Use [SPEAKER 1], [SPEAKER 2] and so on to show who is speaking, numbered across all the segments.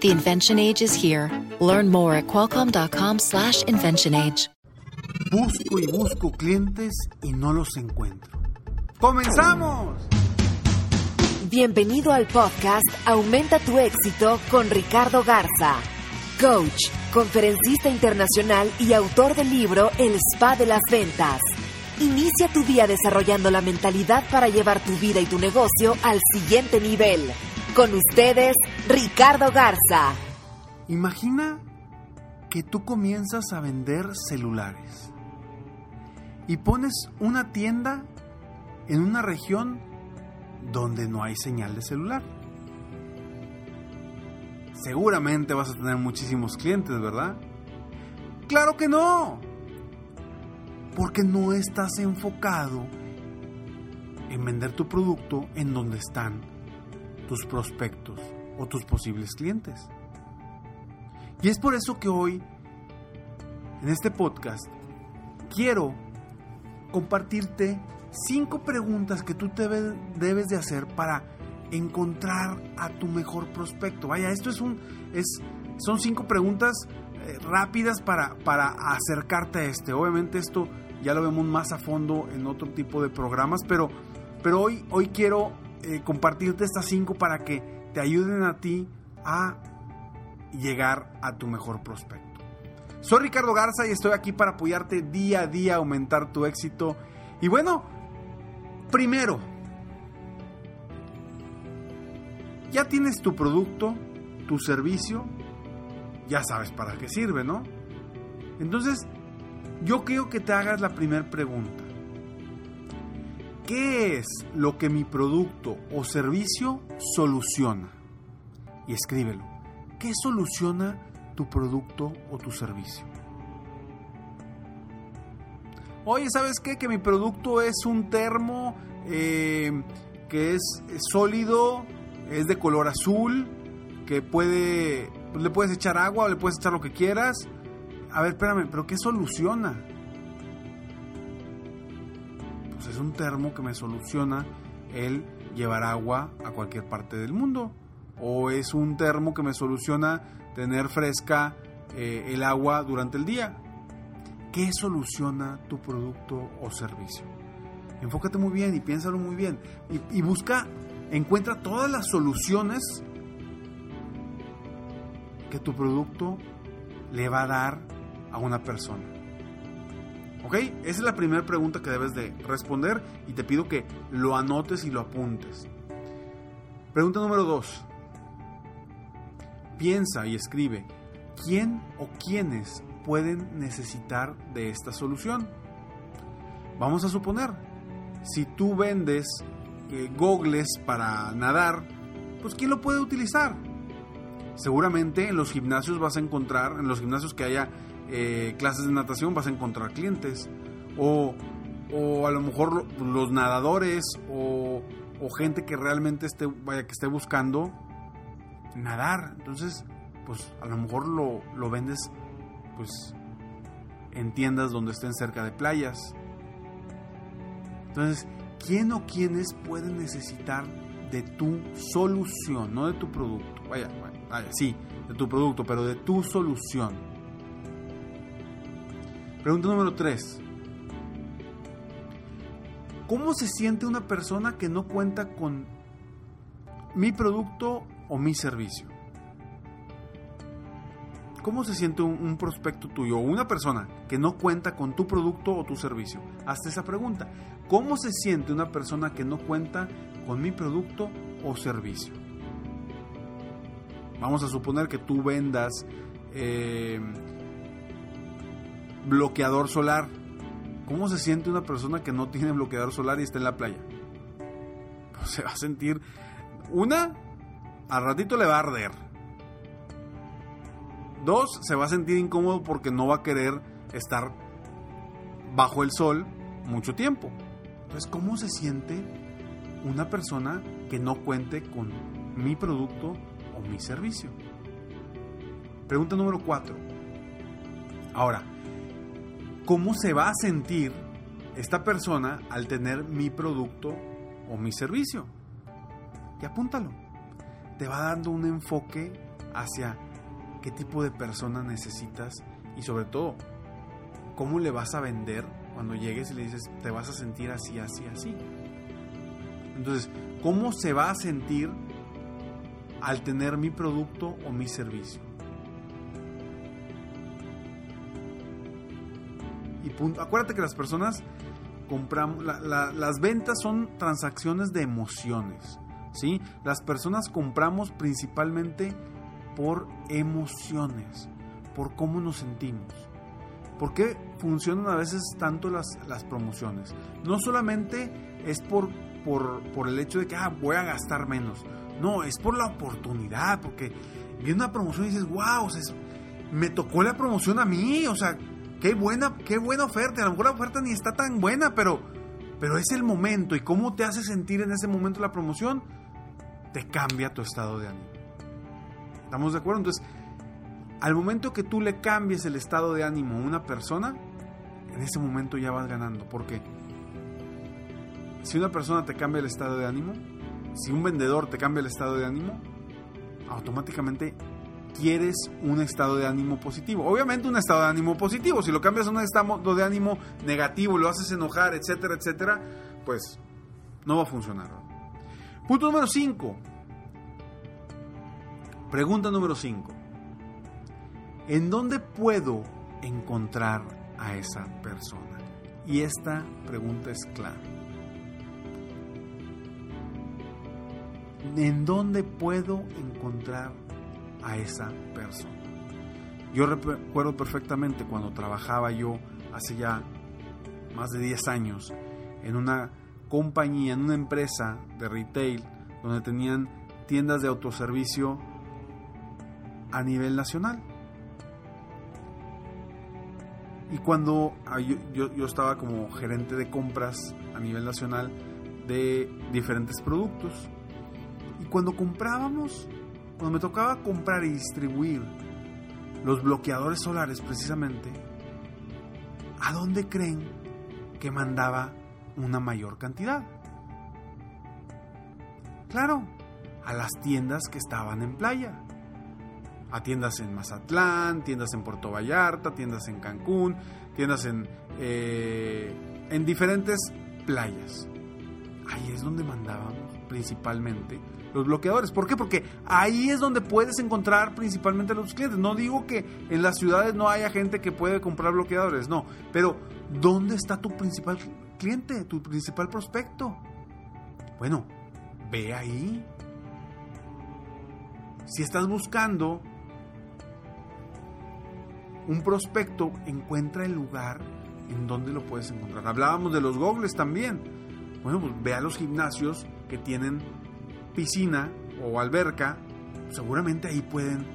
[SPEAKER 1] The invention age is here. Learn more at qualcomm.com/slash invention age.
[SPEAKER 2] Busco y busco clientes y no los encuentro. ¡Comenzamos!
[SPEAKER 3] Bienvenido al podcast Aumenta tu éxito con Ricardo Garza coach, conferencista internacional y autor del libro El Spa de las Ventas. Inicia tu día desarrollando la mentalidad para llevar tu vida y tu negocio al siguiente nivel. Con ustedes, Ricardo Garza.
[SPEAKER 2] Imagina que tú comienzas a vender celulares y pones una tienda en una región donde no hay señal de celular seguramente vas a tener muchísimos clientes, ¿verdad? Claro que no. Porque no estás enfocado en vender tu producto en donde están tus prospectos o tus posibles clientes. Y es por eso que hoy, en este podcast, quiero compartirte cinco preguntas que tú te debes de hacer para encontrar a tu mejor prospecto? Vaya, esto es un, es, son cinco preguntas eh, rápidas para, para acercarte a este. Obviamente esto ya lo vemos más a fondo en otro tipo de programas, pero, pero hoy, hoy quiero eh, compartirte estas cinco para que te ayuden a ti a llegar a tu mejor prospecto. Soy Ricardo Garza y estoy aquí para apoyarte día a día a aumentar tu éxito. Y bueno, primero, Ya tienes tu producto, tu servicio, ya sabes para qué sirve, ¿no? Entonces, yo quiero que te hagas la primera pregunta. ¿Qué es lo que mi producto o servicio soluciona? Y escríbelo. ¿Qué soluciona tu producto o tu servicio? Oye, ¿sabes qué? Que mi producto es un termo eh, que es sólido, es de color azul, que puede, le puedes echar agua o le puedes echar lo que quieras. A ver, espérame, pero ¿qué soluciona? Pues es un termo que me soluciona el llevar agua a cualquier parte del mundo. O es un termo que me soluciona tener fresca eh, el agua durante el día. ¿Qué soluciona tu producto o servicio? Enfócate muy bien y piénsalo muy bien. Y, y busca encuentra todas las soluciones que tu producto le va a dar a una persona. ¿Ok? Esa es la primera pregunta que debes de responder y te pido que lo anotes y lo apuntes. Pregunta número dos. Piensa y escribe, ¿quién o quiénes pueden necesitar de esta solución? Vamos a suponer, si tú vendes gogles para nadar, pues ¿quién lo puede utilizar? Seguramente en los gimnasios vas a encontrar, en los gimnasios que haya eh, clases de natación vas a encontrar clientes. O, o a lo mejor los nadadores o, o, gente que realmente esté, vaya, que esté buscando nadar. Entonces, pues a lo mejor lo, lo vendes pues en tiendas donde estén cerca de playas. Entonces, quién o quiénes pueden necesitar de tu solución, no de tu producto. Vaya, vaya, sí, de tu producto, pero de tu solución. Pregunta número 3. ¿Cómo se siente una persona que no cuenta con mi producto o mi servicio? ¿Cómo se siente un, prospecto tuyo o una persona que no cuenta con tu producto o tu servicio? Hazte esa pregunta. ¿Cómo se siente una persona que no cuenta con mi producto o servicio? Vamos a suponer que tú vendas eh, bloqueador solar. ¿Cómo se siente una persona que no tiene bloqueador solar y está en la playa? Pues se va a sentir... Una, al ratito le va a arder Dos, se va a sentir incómodo porque no va a querer estar bajo el sol mucho tiempo. Entonces, ¿cómo se siente una persona que no cuente con mi producto o mi servicio? Pregunta número 4. Ahora, ¿cómo se va a sentir esta persona al tener mi producto o mi servicio? Y apúntalo. Te va dando un enfoque hacia qué tipo de persona necesitas y sobre todo, cómo le vas a vender cuando llegues y le dices, te vas a sentir así, así, así. Entonces, ¿cómo se va a sentir al tener mi producto o mi servicio? Punto. Acuérdate que las personas compramos, las ventas son transacciones de emociones. ¿sí? Las personas compramos principalmente por emociones, por cómo nos sentimos. ¿Por qué funcionan a veces tanto las, las promociones? No solamente es por, por, por, el hecho de que ah, voy a gastar menos. No, es por la oportunidad, porque viene una promoción y dices, wow, me tocó la promoción a mí, o sea, qué buena, qué buena oferta. A lo mejor la oferta ni está tan buena, pero, pero es el momento. ¿Y cómo te hace sentir en ese momento la promoción? Te cambia tu estado de ánimo. ¿Estamos de acuerdo? Entonces, al momento que tú le cambies el estado de ánimo a una persona, en ese momento ya vas ganando. Porque si una persona te cambia el estado de ánimo, si un vendedor te cambia el estado de ánimo, automáticamente quieres un estado de ánimo positivo. Obviamente un estado de ánimo positivo. Si lo cambias a un estado de ánimo negativo, lo haces enojar, etcétera, etcétera, pues no va a funcionar. Punto número 5. Pregunta número 5. ¿En dónde puedo encontrar a esa persona? Y esta pregunta es clave. ¿En dónde puedo encontrar a esa persona? Yo recuerdo perfectamente cuando trabajaba yo hace ya más de 10 años en una compañía, en una empresa de retail donde tenían tiendas de autoservicio a nivel nacional. Y cuando ah, yo, yo, estaba como gerente de compras a nivel nacional de diferentes productos. Y cuando comprábamos, cuando me tocaba comprar y distribuir los bloqueadores solares precisamente, ¿a dónde creen que mandaba una mayor cantidad? Claro, a las tiendas que estaban en playa a tiendas en Mazatlán, tiendas en Puerto Vallarta, tiendas en Cancún, tiendas en, eh, en diferentes playas. Es donde mandábamos principalmente los bloqueadores. ¿Por qué? Porque ahí es donde puedes encontrar principalmente a los clientes. No digo que en las ciudades no haya gente que puede comprar bloqueadores, no. Pero ¿dónde está tu principal cliente, tu principal prospecto? Bueno, ve ahí. Si estás buscando un prospecto encuentra el lugar en donde lo puedes encontrar. Hablábamos de los gogles también. Bueno, pues ve a los gimnasios que tienen piscina o alberca, seguramente ahí pueden,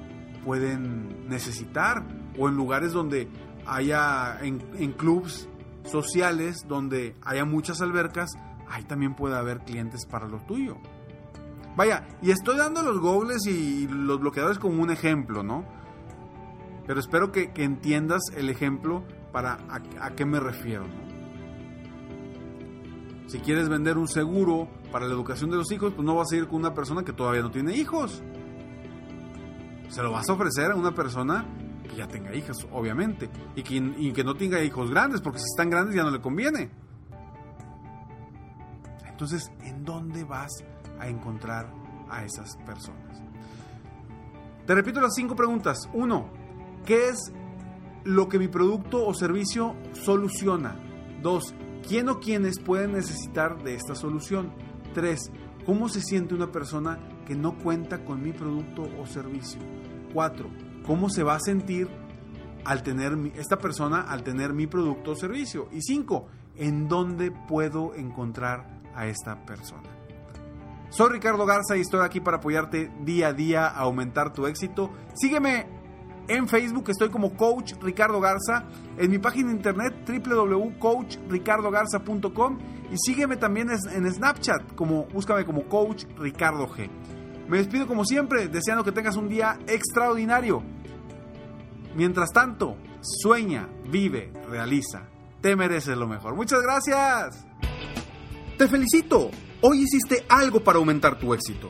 [SPEAKER 2] pueden necesitar. O en lugares donde haya, en, en clubs sociales, donde haya muchas albercas, ahí también puede haber clientes para lo tuyo. Vaya, y estoy dando los gogles y los bloqueadores como un ejemplo, ¿no? Pero espero que, entiendas el ejemplo para a, qué me refiero. Si quieres vender un seguro para la educación de los hijos, pues no vas a ir con una persona que todavía no tiene hijos. Se lo vas a ofrecer a una persona que ya tenga hijas, obviamente, y que, y que no tenga hijos grandes, porque si están grandes ya no le conviene. Entonces, ¿en dónde vas a encontrar a esas personas? Te repito las cinco preguntas. Uno, ¿Qué es lo que mi producto o servicio soluciona? Dos, ¿quién o quiénes pueden necesitar de esta solución? Tres, ¿cómo se siente una persona que no cuenta con mi producto o servicio? Cuatro, ¿cómo se va a sentir al tener esta persona al tener mi producto o servicio? Y cinco, ¿en dónde puedo encontrar a esta persona? Soy Ricardo Garza y estoy aquí para apoyarte día a día a aumentar tu éxito. Sígueme En Facebook estoy como Coach Ricardo Garza. En mi página de internet www.coachricardogarza.com y sígueme también en Snapchat como búscame como Coach Ricardo G. Me despido como siempre, deseando que tengas un día extraordinario. Mientras tanto, sueña, vive, realiza. Te mereces lo mejor. Muchas gracias. Te felicito. Hoy hiciste algo para aumentar tu éxito.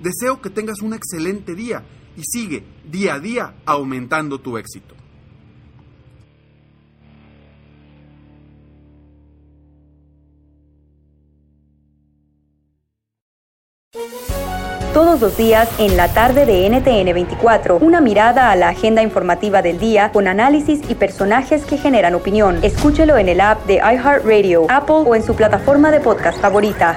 [SPEAKER 2] Deseo que tengas un excelente día y sigue día a día aumentando tu éxito.
[SPEAKER 4] Todos los días en la tarde de NTN 24, una mirada a la agenda informativa del día con análisis y personajes que generan opinión. Escúchelo en el app de iHeartRadio, Apple o en su plataforma de podcast favorita.